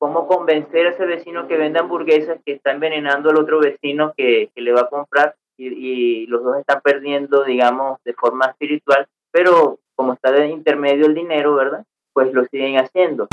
cómo convencer a ese vecino que vende hamburguesas que está envenenando al otro vecino que, le va a comprar y, los dos están perdiendo, digamos, de forma espiritual, pero como está de intermedio el dinero, ¿verdad? Pues lo siguen haciendo.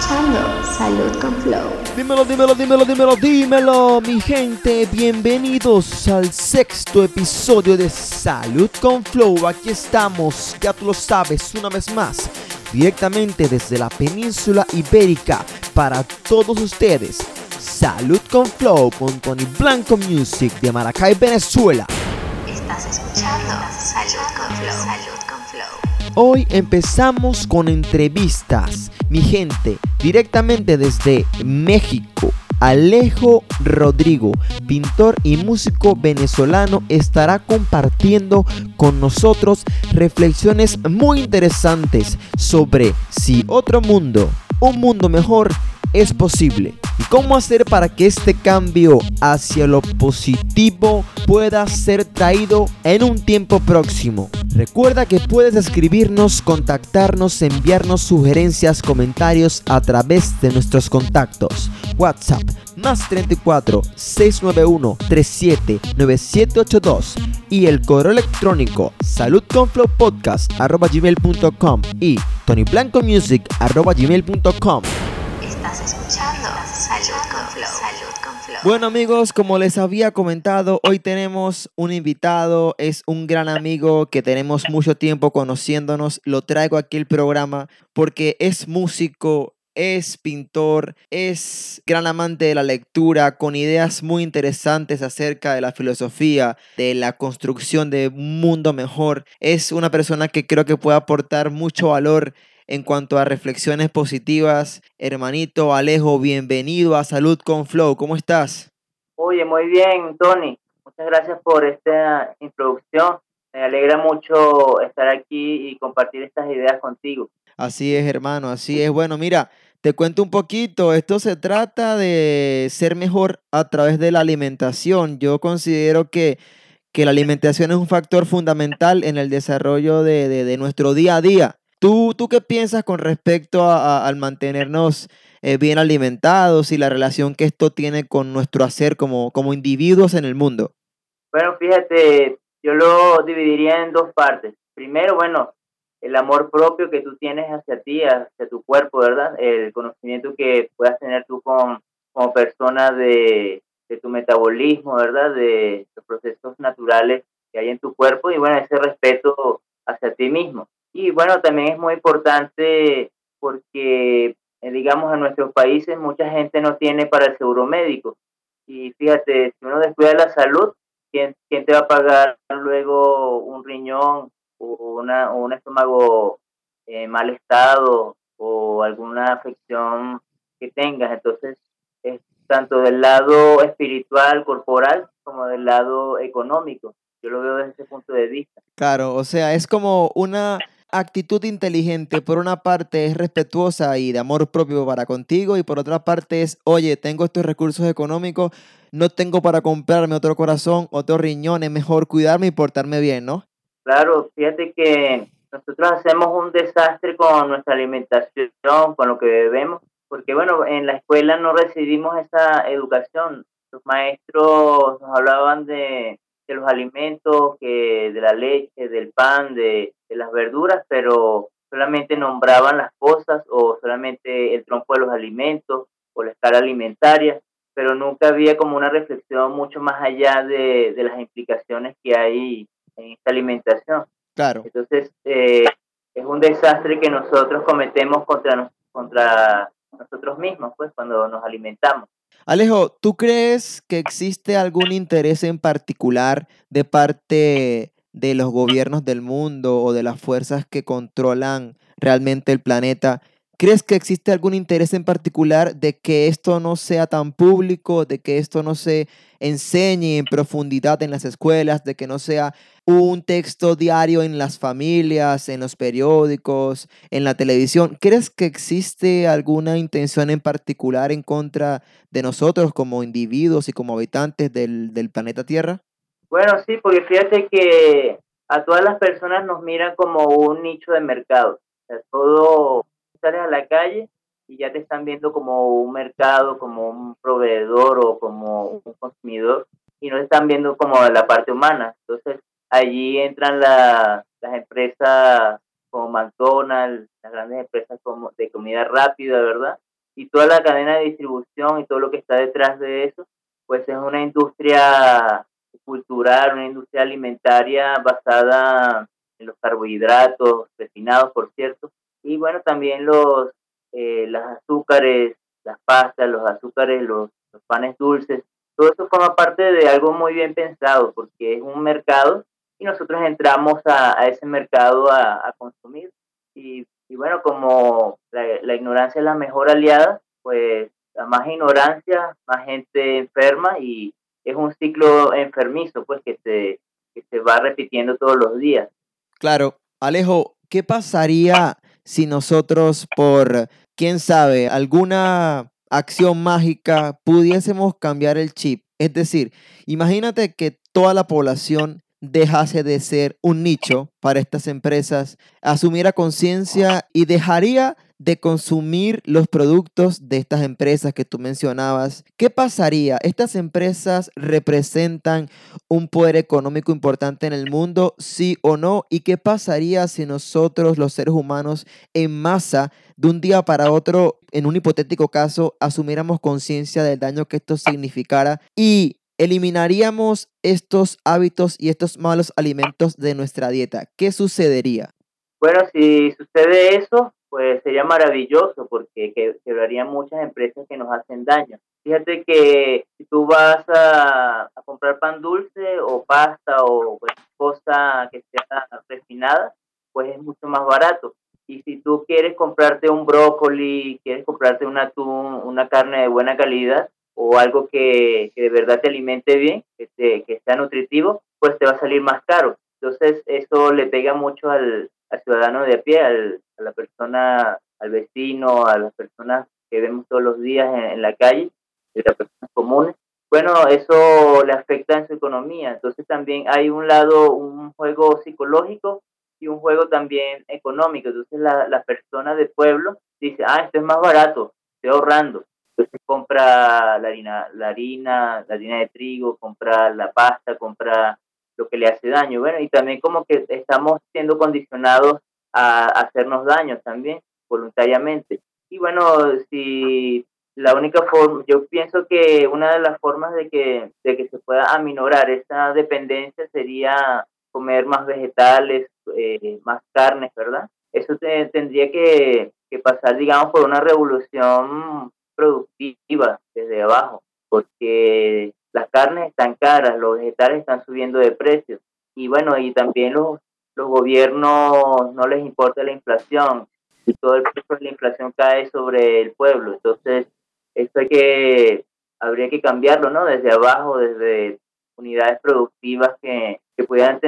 Salud con Flow. Dímelo, dímelo, dímelo, dímelo, dímelo, mi gente. Bienvenidos al sexto episodio de Salud con Flow. Aquí estamos, ya tú lo sabes, una vez más, directamente desde la península ibérica para todos ustedes. Salud con Flow con Tony Blanco Music de Maracay, Venezuela. Estás escuchando Salud con Flow. Salud con Flow. Hoy empezamos con entrevistas mi gente, directamente desde México, Alejo Rodrigo, pintor y músico venezolano, estará compartiendo con nosotros reflexiones muy interesantes sobre si otro mundo, un mundo mejor, es posible. ¿Y cómo hacer para que este cambio hacia lo positivo pueda ser traído en un tiempo próximo? Recuerda que puedes escribirnos, contactarnos, enviarnos sugerencias, comentarios a través de nuestros contactos. WhatsApp más 34 691 37 9782 y el correo electrónico saludconflowpodcast.com y tonyblancomusic.com escuchando Salud con. Bueno amigos, como les había comentado, hoy tenemos un invitado, es un gran amigo que tenemos mucho tiempo conociéndonos, lo traigo aquí al programa porque es músico, es pintor, es gran amante de la lectura, con ideas muy interesantes acerca de la filosofía, de la construcción de un mundo mejor. Es una persona que creo que puede aportar mucho valor en cuanto a reflexiones positivas. Hermanito Alejo, bienvenido a Salud con Flow. ¿Cómo estás? Oye, muy bien, Tony. Muchas gracias por esta introducción. Me alegra mucho estar aquí y compartir estas ideas contigo. Así es, hermano, así es. Bueno, mira, te cuento un poquito. Esto se trata de ser mejor a través de la alimentación. Yo considero que, que la alimentación es un factor fundamental en el desarrollo de, de nuestro día a día. ¿Tú, tú qué piensas con respecto al mantenernos eh, bien alimentados y la relación que esto tiene con nuestro hacer como, como individuos en el mundo? Bueno, fíjate, yo lo dividiría en dos partes. Primero, bueno, el amor propio que tú tienes hacia ti, hacia tu cuerpo, ¿verdad? El conocimiento que puedas tener tú con, como persona de, de tu metabolismo, ¿verdad? De los procesos naturales que hay en tu cuerpo y bueno, ese respeto hacia ti mismo. Y bueno, también es muy importante porque, eh, digamos, en nuestros países mucha gente no tiene para el seguro médico. Y fíjate, si uno descuida la salud, ¿quién, quién te va a pagar luego un riñón o, una, un estómago en mal estado o alguna afección que tengas? Entonces, es tanto del lado espiritual, corporal, como del lado económico. Yo lo veo desde ese punto de vista. Claro, o sea, es como una actitud inteligente, por una parte es respetuosa y de amor propio para contigo y por otra parte es, oye, tengo estos recursos económicos, no tengo para comprarme otro corazón, otro riñón, es mejor cuidarme y portarme bien, ¿no? Claro, fíjate que nosotros hacemos un desastre con nuestra alimentación, con lo que bebemos, porque bueno, en la escuela no recibimos esa educación. Los maestros nos hablaban de de los alimentos, que de la leche, del pan, de, las verduras, pero solamente nombraban las cosas o solamente el tronco de los alimentos o la escala alimentaria, pero nunca había como una reflexión mucho más allá de, las implicaciones que hay en esta alimentación. Claro. Entonces, eh, es un desastre que nosotros cometemos contra, contra nosotros mismos, pues, cuando nos alimentamos. Alejo, ¿tú crees que existe algún interés en particular de parte de los gobiernos del mundo o de las fuerzas que controlan realmente el planeta ¿Crees que existe algún interés en particular de que esto no sea tan público, de que esto no se enseñe en profundidad en las escuelas, de que no sea un texto diario en las familias, en los periódicos, en la televisión? ¿Crees que existe alguna intención en particular en contra de nosotros como individuos y como habitantes del, del planeta Tierra? Bueno, sí, porque fíjate que a todas las personas nos miran como un nicho de mercado. O sea, todo sales a la calle y ya te están viendo como un mercado, como un proveedor o como un consumidor y no están viendo como la parte humana. Entonces, allí entran las empresas como McDonald's, las grandes empresas como de comida rápida, ¿verdad? Y toda la cadena de distribución y todo lo que está detrás de eso, pues es una industria cultural, una industria alimentaria basada en los carbohidratos refinados, por cierto, y bueno, también los, eh, los azúcares, las pastas, los azúcares, los, panes dulces, todo eso forma parte de algo muy bien pensado, porque es un mercado y nosotros entramos a, ese mercado a, consumir. Y, y, bueno, como la, la ignorancia es la mejor aliada, pues a más ignorancia, más gente enferma y es un ciclo enfermizo, pues que se, que se va repitiendo todos los días. Claro, Alejo, ¿qué pasaría si nosotros por, quién sabe, alguna acción mágica pudiésemos cambiar el chip? Es decir, imagínate que toda la población dejase de ser un nicho para estas empresas, asumiera conciencia y dejaría de consumir los productos de estas empresas que tú mencionabas, ¿qué pasaría? ¿Estas empresas representan un poder económico importante en el mundo, sí o no? ¿Y qué pasaría si nosotros, los seres humanos, en masa, de un día para otro, en un hipotético caso, asumiéramos conciencia del daño que esto significara y eliminaríamos estos hábitos y estos malos alimentos de nuestra dieta? ¿Qué sucedería? Bueno, si sucede eso, pues sería maravilloso porque quebrarían muchas empresas que nos hacen daño. Fíjate que si tú vas a, comprar pan dulce o pasta o cosa que sea refinada, pues es mucho más barato. Y si tú quieres comprarte un brócoli, quieres comprarte una carne de buena calidad o algo que, de verdad te alimente bien, que, que sea nutritivo, pues te va a salir más caro. Entonces eso le pega mucho al, al ciudadano de a pie, al, a la persona, al vecino, a las personas que vemos todos los días en, la calle, de las personas comunes. Bueno, eso le afecta en su economía. Entonces también hay un lado, un juego psicológico y un juego también económico. Entonces la, la persona del pueblo dice, ah, esto es más barato, estoy ahorrando. Entonces compra la harina, la harina, la harina de trigo, compra la pasta, compra lo que le hace daño. Bueno, y también como que estamos siendo condicionados a, hacernos daño también, voluntariamente. Y bueno, si la única forma, yo pienso que una de las formas de que, de que se pueda aminorar esa dependencia sería comer más vegetales, eh, más carnes, ¿verdad? Eso tendría que, que pasar, digamos, por una revolución productiva desde abajo, porque las carnes están caras, los vegetales están subiendo de precio y bueno, y también los, los gobiernos no les importa la inflación y todo el peso de la inflación cae sobre el pueblo. Entonces, esto hay que, habría que cambiarlo, ¿no? Desde abajo, desde unidades productivas que, que puedan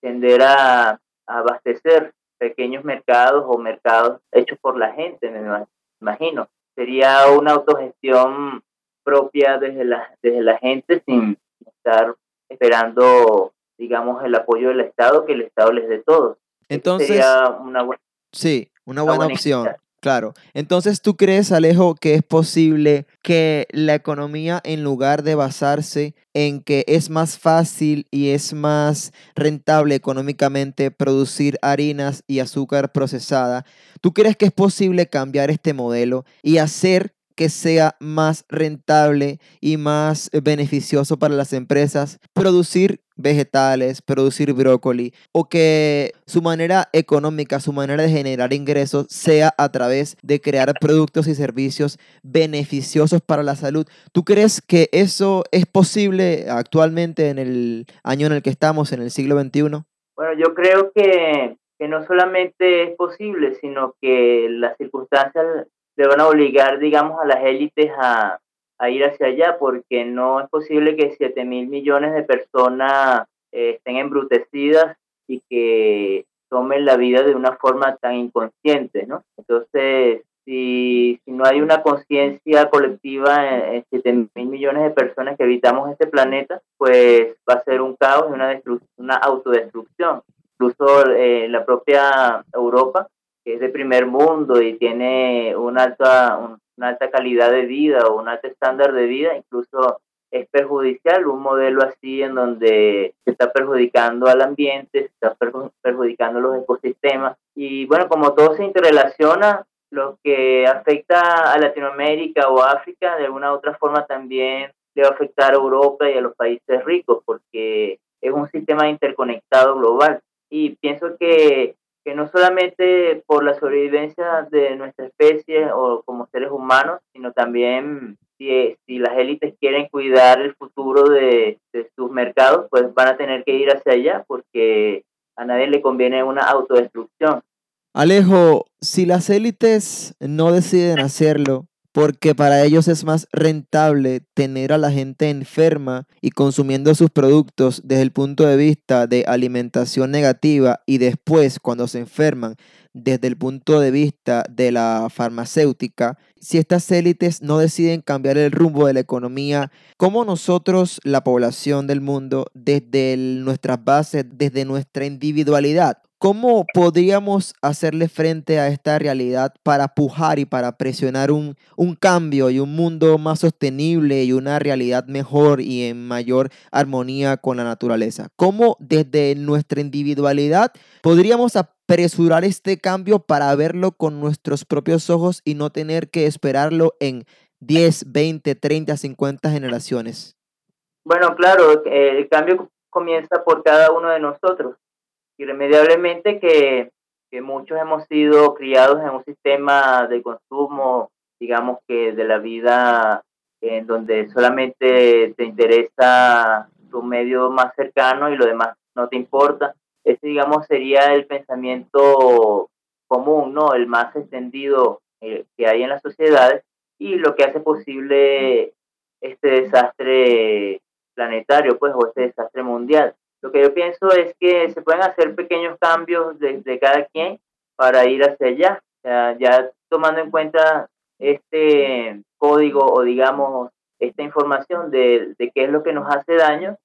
tender a, a, abastecer pequeños mercados o mercados hechos por la gente, me imagino. Sería una autogestión propia desde la, desde la gente sin estar esperando, digamos, el apoyo del Estado, que el Estado les dé todo. Entonces, una buena, sí, una buena, opción. Claro. Entonces, ¿tú crees, Alejo, que es posible que la economía, en lugar de basarse en que es más fácil y es más rentable económicamente producir harinas y azúcar procesada, ¿tú crees que es posible cambiar este modelo y hacer que sea más rentable y más beneficioso para las empresas producir vegetales, producir brócoli o que su manera económica, su manera de generar ingresos sea a través de crear productos y servicios beneficiosos para la salud. ¿Tú crees que eso es posible actualmente en el año en el que estamos, en el siglo XXI? Bueno, yo creo que, que no solamente es posible, sino que las circunstancias le van a obligar, digamos, a las élites a, ir hacia allá, porque no es posible que 7 mil millones de personas eh, estén embrutecidas y que tomen la vida de una forma tan inconsciente, ¿no? Entonces, si, si no hay una conciencia colectiva en, 7 mil millones de personas que habitamos este planeta, pues va a ser un caos y una, una autodestrucción. Incluso eh, la propia Europa, que es de primer mundo y tiene una alta, una alta calidad de vida o un alto estándar de vida, incluso es perjudicial un modelo así en donde se está perjudicando al ambiente, se está perjudicando los ecosistemas. Y bueno, como todo se interrelaciona, lo que afecta a Latinoamérica o África, de alguna u otra forma también le va a afectar a Europa y a los países ricos, porque es un sistema interconectado global. Y pienso que solamente por la sobrevivencia de nuestra especie o como seres humanos, sino también si, si las élites quieren cuidar el futuro de, de sus mercados, pues van a tener que ir hacia allá porque a nadie le conviene una autodestrucción. Alejo, si las élites no deciden hacerlo, porque para ellos es más rentable tener a la gente enferma y consumiendo sus productos desde el punto de vista de alimentación negativa y después cuando se enferman desde el punto de vista de la farmacéutica, si estas élites no deciden cambiar el rumbo de la economía, ¿cómo nosotros, la población del mundo, desde nuestras bases, desde nuestra individualidad, ¿Cómo podríamos hacerle frente a esta realidad para pujar y para presionar un, un, cambio y un mundo más sostenible y una realidad mejor y en mayor armonía con la naturaleza? ¿Cómo desde nuestra individualidad podríamos apresurar este cambio para verlo con nuestros propios ojos y no tener que esperarlo en 10, 20, 30, 50 generaciones? Bueno, claro, el cambio comienza por cada uno de nosotros irremediablemente que, que muchos hemos sido criados en un sistema de consumo, digamos que de la vida en donde solamente te interesa tu medio más cercano y lo demás no te importa. Ese, digamos, sería el pensamiento común, ¿no? El más extendido eh, que hay en las sociedades y lo que hace posible este desastre planetario, pues, o este desastre mundial. Lo que yo pienso es que se pueden hacer pequeños cambios de, cada quien para ir hacia allá, ya tomando en cuenta este código o digamos esta información de, de qué es lo que nos hace daño,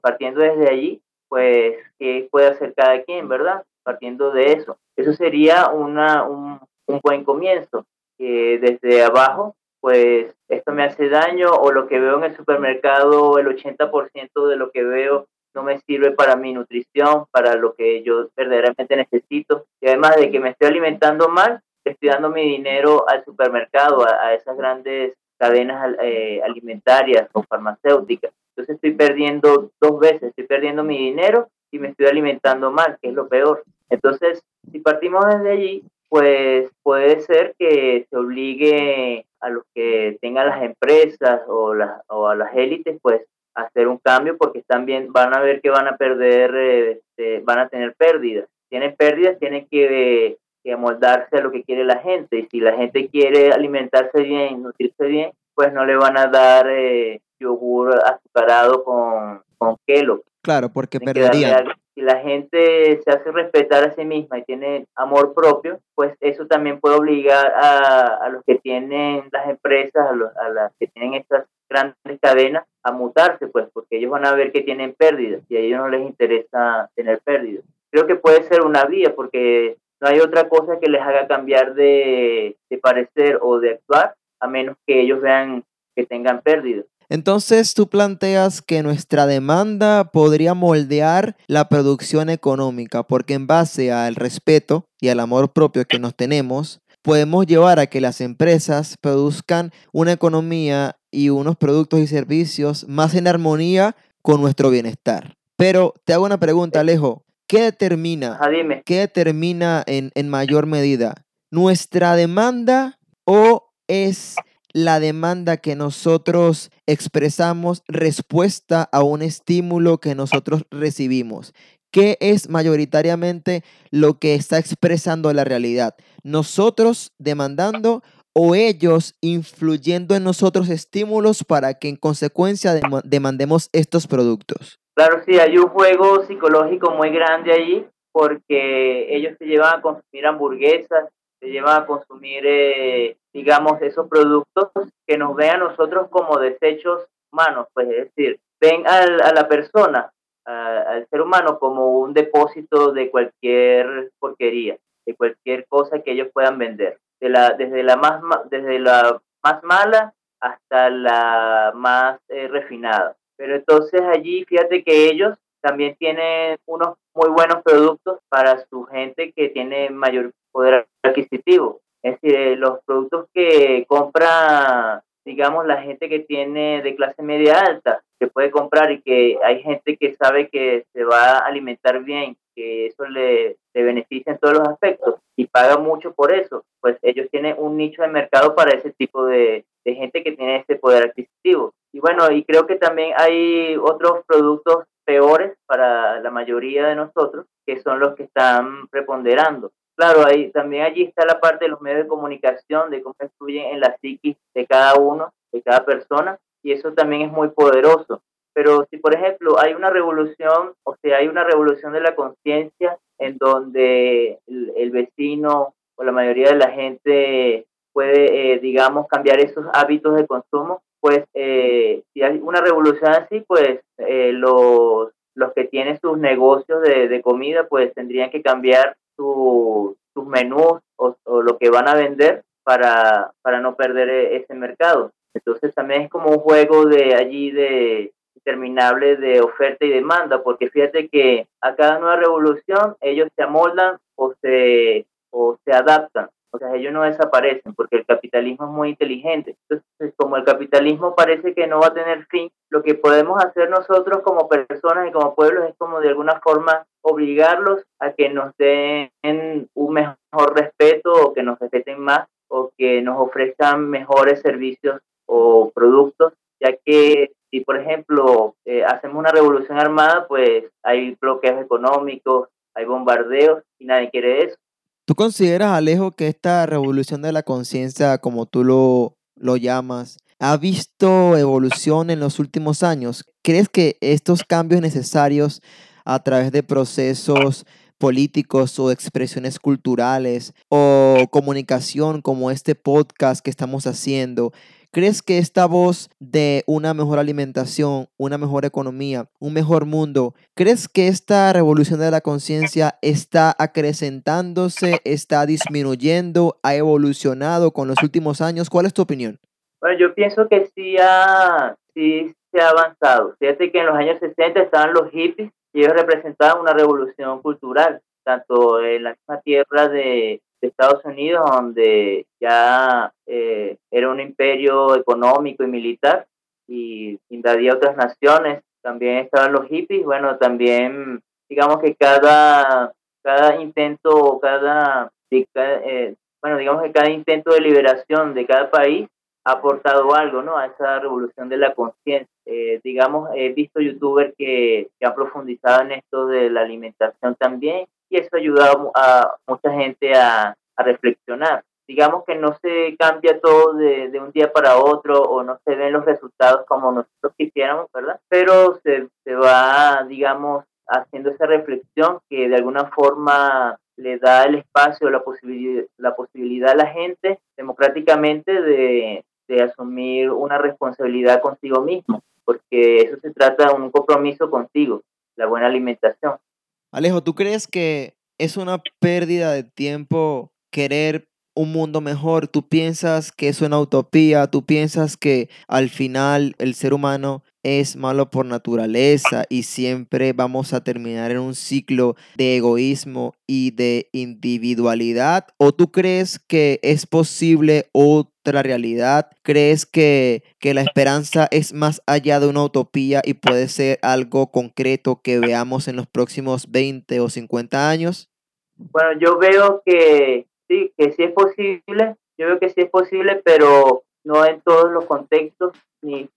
partiendo desde allí, pues qué puede hacer cada quien, ¿verdad? Partiendo de eso. Eso sería una, un, un buen comienzo, que desde abajo, pues esto me hace daño o lo que veo en el supermercado, el 80% de lo que veo no me sirve para mi nutrición, para lo que yo verdaderamente necesito. Y además de que me estoy alimentando mal, estoy dando mi dinero al supermercado, a, esas grandes cadenas eh, alimentarias o farmacéuticas. Entonces estoy perdiendo dos veces, estoy perdiendo mi dinero y me estoy alimentando mal, que es lo peor. Entonces, si partimos desde allí, pues puede ser que se obligue a los que tengan las empresas o, las, o a las élites, pues hacer un cambio porque también van a ver que van a perder, este, van a tener pérdidas. Tienen pérdidas, tienen que, que amoldarse a lo que quiere la gente. Y si la gente quiere alimentarse bien, nutrirse bien, pues no le van a dar eh, yogur azucarado con, con kelo. Claro, porque perderían si la gente se hace respetar a sí misma y tiene amor propio, pues eso también puede obligar a, los que tienen las empresas, a, las que tienen estas grandes cadenas, a mutarse, pues, porque ellos van a ver que tienen pérdidas y a ellos no les interesa tener pérdidas. Creo que puede ser una vía, porque no hay otra cosa que les haga cambiar de, de parecer o de actuar, a menos que ellos vean que tengan pérdidas. Entonces tú planteas que nuestra demanda podría moldear la producción económica, porque en base al respeto y al amor propio que nos tenemos, podemos llevar a que las empresas produzcan una economía y unos productos y servicios más en armonía con nuestro bienestar. Pero te hago una pregunta, Alejo. ¿Qué determina, ¿qué determina en, en mayor medida? ¿Nuestra demanda o es la demanda que nosotros expresamos respuesta a un estímulo que nosotros recibimos. ¿Qué es mayoritariamente lo que está expresando la realidad? ¿Nosotros demandando o ellos influyendo en nosotros estímulos para que en consecuencia demandemos estos productos? Claro, sí, hay un juego psicológico muy grande allí porque ellos se llevan a consumir hamburguesas te llevan a consumir, eh, digamos, esos productos que nos ven a nosotros como desechos humanos, pues es decir, ven a la persona, al ser humano como un depósito de cualquier porquería, de cualquier cosa que ellos puedan vender, de la, desde, la más, desde la más mala hasta la más eh, refinada. Pero entonces allí, fíjate que ellos también tienen unos muy buenos productos para su gente que tiene mayor poder adquisitivo. Es decir, eh, los productos que compra, digamos, la gente que tiene de clase media alta, que puede comprar y que hay gente que sabe que se va a alimentar bien, que eso le, beneficia en todos los aspectos y paga mucho por eso, pues ellos tienen un nicho de mercado para ese tipo de, de gente que tiene ese poder adquisitivo. Y bueno, y creo que también hay otros productos peores para la mayoría de nosotros, que son los que están preponderando. Claro, ahí, también allí está la parte de los medios de comunicación, de cómo influyen en la psiquis de cada uno, de cada persona, y eso también es muy poderoso. Pero si, por ejemplo, hay una revolución, o sea, hay una revolución de la conciencia en donde el, vecino o la mayoría de la gente puede, eh, digamos, cambiar esos hábitos de consumo, pues eh, si hay una revolución así, pues eh, los, los que tienen sus negocios de, de comida, pues tendrían que cambiar sus menús o, lo que van a vender para, para no perder e, ese mercado. Entonces también es como un juego de allí de interminable de oferta y demanda, porque fíjate que a cada nueva revolución ellos se amoldan o se, o se adaptan. O sea, ellos no desaparecen porque el capitalismo es muy inteligente. Entonces, como el capitalismo parece que no va a tener fin, lo que podemos hacer nosotros como personas y como pueblos es como de alguna forma obligarlos a que nos den un mejor respeto o que nos respeten más o que nos ofrezcan mejores servicios o productos, ya que si por ejemplo eh, hacemos una revolución armada, pues hay bloqueos económicos, hay bombardeos y nadie quiere eso. ¿Tú consideras, Alejo, que esta revolución de la conciencia, como tú lo, lo llamas, ha visto evolución en los últimos años? ¿Crees que estos cambios necesarios a través de procesos políticos o expresiones culturales o comunicación como este podcast que estamos haciendo ¿Crees que esta voz de una mejor alimentación, una mejor economía, un mejor mundo, crees que esta revolución de la conciencia está acrecentándose, está disminuyendo, ha evolucionado con los últimos años? ¿Cuál es tu opinión? Bueno, yo pienso que sí, ha, sí se ha avanzado. Fíjate que en los años 60 estaban los hippies y ellos representaban una revolución cultural, tanto en la misma tierra de, de Estados Unidos, donde ya eh, era un imperio económico y militar y invadía otras naciones. También estaban los hippies. Bueno, también digamos que cada, cada intento, cada, eh, bueno, digamos que cada intento de liberación de cada país ha aportado algo, ¿no? A esa revolución de la conciencia. Eh, digamos, he visto youtubers que, que han profundizado en esto de la alimentación también y eso ha ayudado a mucha gente a, reflexionar. Digamos que no se cambia todo de, de, un día para otro o no se ven los resultados como nosotros quisiéramos, ¿verdad? Pero se, se va, digamos, haciendo esa reflexión que de alguna forma le da el espacio, la posibilidad, la posibilidad a la gente democráticamente de, de asumir una responsabilidad consigo mismo, porque eso se trata de un compromiso contigo, la buena alimentación. Alejo, ¿tú crees que es una pérdida de tiempo querer un mundo mejor? ¿Tú piensas que es una utopía? ¿Tú piensas que al final el ser humano es malo por naturaleza y siempre vamos a terminar en un ciclo de egoísmo y de individualidad? ¿O tú crees que es posible otra realidad? ¿Crees que, que la esperanza es más allá de una utopía y puede ser algo concreto que veamos en los próximos 20 o 50 años? Bueno, yo veo que sí, que sí es posible, yo veo que sí es posible, pero no en todos los contextos, ni,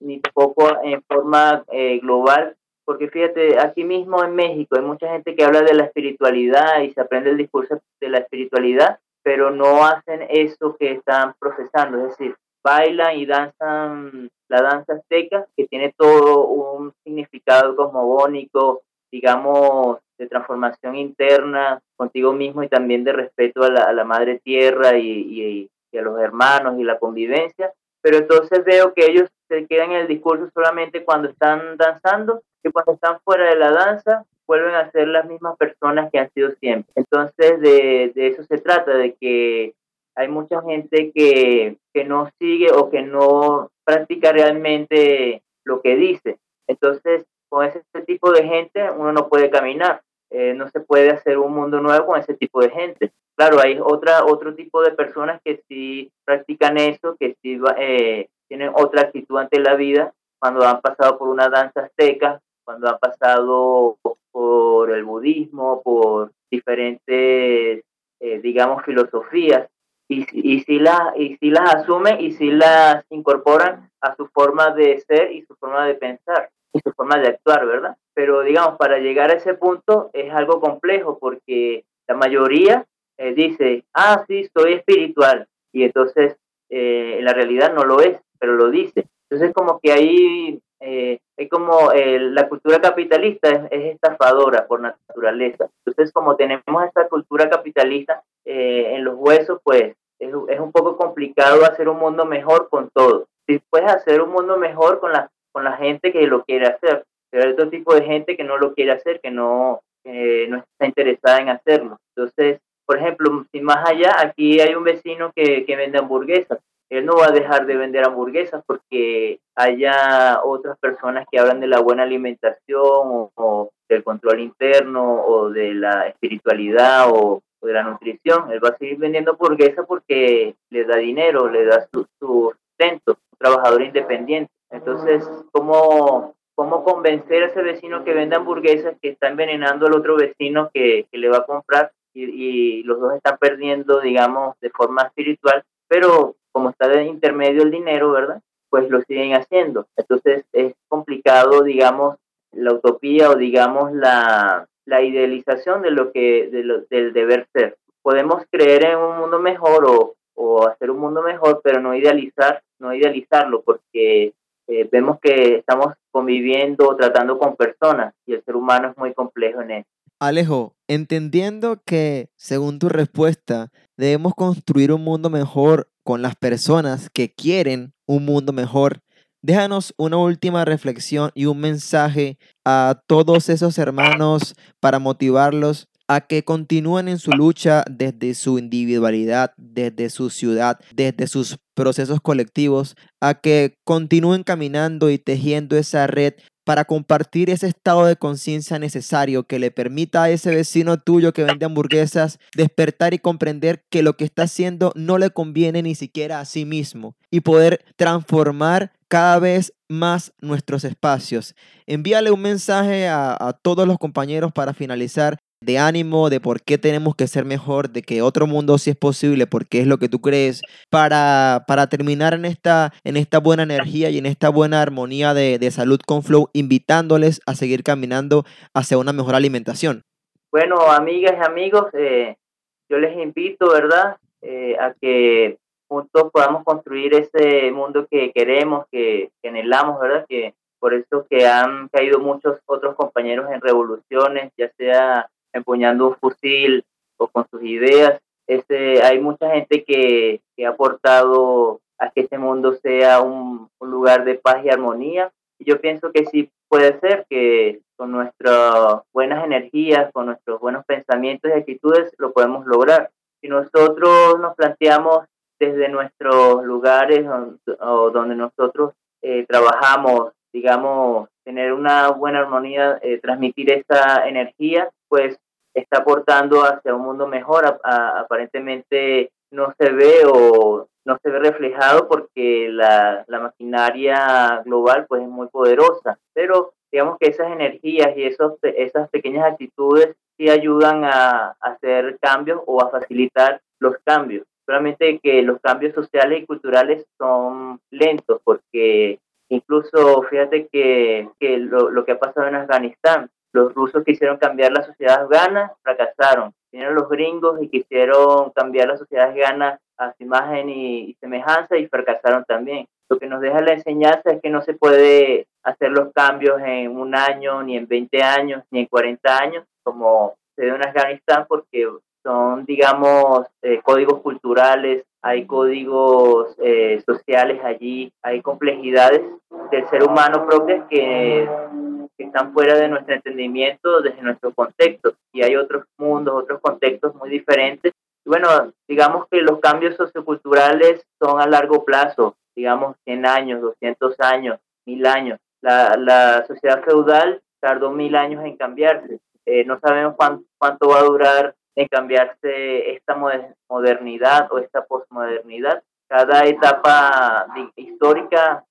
tampoco en forma eh, global, porque fíjate, aquí mismo en México hay mucha gente que habla de la espiritualidad y se aprende el discurso de la espiritualidad, pero no hacen eso que están profesando, es decir, bailan y danzan la danza azteca, que tiene todo un significado cosmogónico, digamos, transformación interna contigo mismo y también de respeto a la, madre tierra y, y, a los hermanos y la convivencia. Pero entonces veo que ellos se quedan en el discurso solamente cuando están danzando y cuando están fuera de la danza vuelven a ser las mismas personas que han sido siempre. Entonces de, de eso se trata, de que hay mucha gente que, que no sigue o que no practica realmente lo que dice. Entonces, con ese tipo de gente uno no puede caminar, eh, no se puede hacer un mundo nuevo con ese tipo de gente. Claro, hay otra, otro tipo de personas que sí practican eso, que sí eh, tienen otra actitud ante la vida cuando han pasado por una danza azteca, cuando han pasado por el budismo, por diferentes, eh, digamos, filosofías y, y, si la, y si las asumen y si las incorporan a su forma de ser y su forma de pensar y su forma de actuar, ¿verdad? Pero digamos, para llegar a ese punto es algo complejo porque la mayoría eh, dice, ah, sí, soy espiritual y entonces eh, la realidad no lo es, pero lo dice. Entonces como que ahí eh, es como la cultura capitalista es, es, estafadora por naturaleza. Entonces como tenemos esta cultura capitalista en los huesos, pues es, un poco complicado hacer un mundo mejor con todo. Si puedes hacer un mundo mejor con la, con la gente que lo quiere hacer, pero hay otro tipo de gente que no lo quiere hacer, que no, no está interesada en hacerlo. Entonces, por ejemplo, si más allá, aquí hay un vecino que, que vende hamburguesas. Él no va a dejar de vender hamburguesas porque haya otras personas que hablan de la buena alimentación o, del control interno o de la espiritualidad o, de la nutrición. Él va a seguir vendiendo hamburguesas porque le da dinero, le da su, sustento, un trabajador independiente. Entonces, ¿cómo, ¿cómo convencer a ese vecino que vende hamburguesas que está envenenando al otro vecino que, le va a comprar y, y, los dos están perdiendo, digamos, de forma espiritual, pero como está de intermedio el dinero, ¿verdad? Pues lo siguen haciendo. Entonces es complicado, digamos, la utopía o digamos la, la idealización de lo que de lo, del deber ser. Podemos creer en un mundo mejor o, o hacer un mundo mejor, pero no idealizar, no idealizarlo, porque eh, vemos que estamos conviviendo, tratando con personas y el ser humano es muy complejo en eso. Alejo, entendiendo que, según tu respuesta, debemos construir un mundo mejor con las personas que quieren un mundo mejor, Déjanos una última reflexión y un mensaje a todos esos hermanos para motivarlos a que continúen en su lucha desde su individualidad, desde su ciudad, desde sus procesos colectivos, a que continúen caminando y tejiendo esa red para compartir ese estado de conciencia necesario que le permita a ese vecino tuyo que vende hamburguesas despertar y comprender que lo que está haciendo no le conviene ni siquiera a sí mismo y poder transformar cada vez más nuestros espacios. Envíale un mensaje a, todos los compañeros para finalizar de ánimo, de por qué tenemos que ser mejor, de que otro mundo sí es posible, porque es lo que tú crees, para, para terminar en esta, en esta buena energía y en esta buena armonía de, salud con Flow, invitándoles a seguir caminando hacia una mejor alimentación. Bueno, amigas y amigos, eh, yo les invito, ¿verdad?, eh, a que juntos podamos construir ese mundo que queremos, que, anhelamos, ¿verdad? Que por eso que han caído muchos otros compañeros en revoluciones, ya sea empuñando un fusil o con sus ideas. Este, hay mucha gente que, que ha aportado a que este mundo sea un, un, lugar de paz y armonía. Y yo pienso que sí puede ser que con nuestras buenas energías, con nuestros buenos pensamientos y actitudes lo podemos lograr. Si nosotros nos planteamos desde nuestros lugares o donde nosotros eh, trabajamos, digamos, tener una buena armonía, eh, transmitir esa energía, pues está aportando hacia un mundo mejor. aparentemente no se ve o no se ve reflejado porque la, la, maquinaria global pues es muy poderosa, pero digamos que esas energías y esos, esas pequeñas actitudes sí ayudan a, a hacer cambios o a facilitar los cambios solamente que los cambios sociales y culturales son lentos, porque incluso fíjate que, que lo, lo, que ha pasado en Afganistán, los rusos quisieron cambiar la sociedad afgana, fracasaron. Vinieron los gringos y quisieron cambiar la sociedad afgana a su imagen y, semejanza y fracasaron también. lo que nos deja la enseñanza es que no se puede hacer los cambios en un año, ni en 20 años, ni en 40 años, como se dio en Afganistán, porque son, digamos, eh, códigos culturales, hay códigos eh, sociales allí, hay complejidades del ser humano propias que, que, están fuera de nuestro entendimiento, desde nuestro contexto, y hay otros mundos, otros contextos muy diferentes. Y bueno, digamos que los cambios socioculturales son a largo plazo, digamos 100 años, 200 años, 1000 años. La, la sociedad feudal tardó mil años en cambiarse. Eh, no sabemos cuánto va a durar en cambiarse esta modernidad o esta posmodernidad. Cada etapa histórica,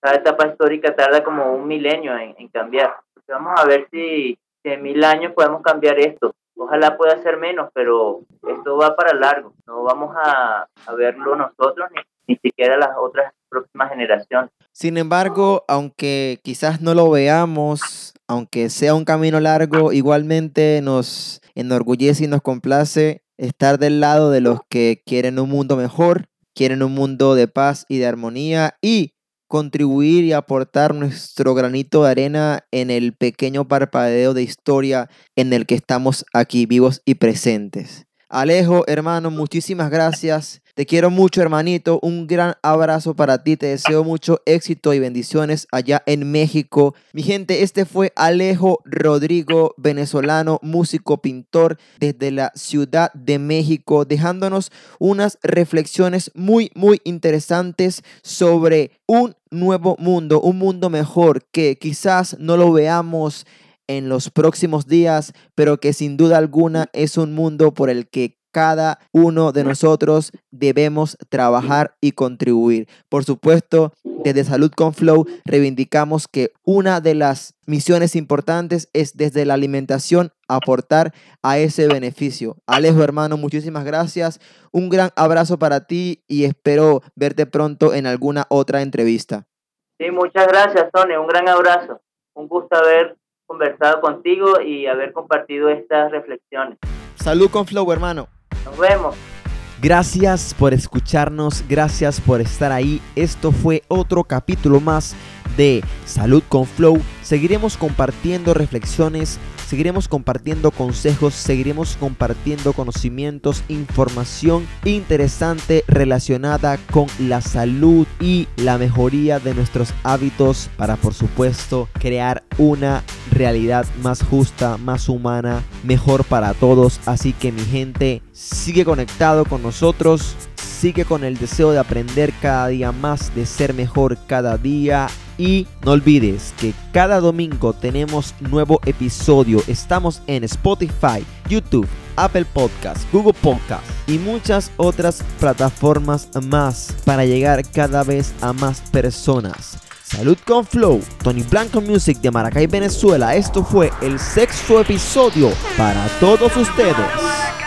cada etapa histórica tarda como un milenio en, cambiar. vamos a ver si, en mil años podemos cambiar esto. Ojalá pueda ser menos, pero esto va para largo. No vamos a, a verlo nosotros ni, ni siquiera las otras próximas generaciones. Sin embargo, aunque quizás no lo veamos, aunque sea un camino largo, igualmente nos enorgullece y nos complace estar del lado de los que quieren un mundo mejor, quieren un mundo de paz y de armonía y contribuir y aportar nuestro granito de arena en el pequeño parpadeo de historia en el que estamos aquí vivos y presentes. Alejo, hermano, muchísimas gracias. Te quiero mucho, hermanito. Un gran abrazo para ti. Te deseo mucho éxito y bendiciones allá en México. Mi gente, este fue Alejo Rodrigo, venezolano, músico, pintor desde la Ciudad de México, dejándonos unas reflexiones muy, muy interesantes sobre un nuevo mundo, un mundo mejor que quizás no lo veamos en los próximos días, pero que sin duda alguna es un mundo por el que cada uno de nosotros debemos trabajar y contribuir. Por supuesto, desde Salud con Flow reivindicamos que una de las misiones importantes es desde la alimentación aportar a ese beneficio. Alejo, hermano, muchísimas gracias. Un gran abrazo para ti y espero verte pronto en alguna otra entrevista. Sí, muchas gracias, Tony. Un gran abrazo. Un gusto haber conversado contigo y haber compartido estas reflexiones. Salud con Flow, hermano. Nos vemos. Gracias por escucharnos, gracias por estar ahí. Esto fue otro capítulo más de Salud con Flow. Seguiremos compartiendo reflexiones, seguiremos compartiendo consejos, seguiremos compartiendo conocimientos, información interesante relacionada con la salud y la mejoría de nuestros hábitos para por supuesto crear una realidad más justa, más humana, mejor para todos. Así que mi gente, sigue conectado con nosotros, sigue con el deseo de aprender cada día más, de ser mejor cada día. Y no olvides que cada domingo tenemos nuevo episodio. Estamos en Spotify, YouTube, Apple Podcast, Google Podcast y muchas otras plataformas más para llegar cada vez a más personas. Salud con Flow, Tony Blanco Music de Maracay, Venezuela. Esto fue el sexto episodio para todos ustedes.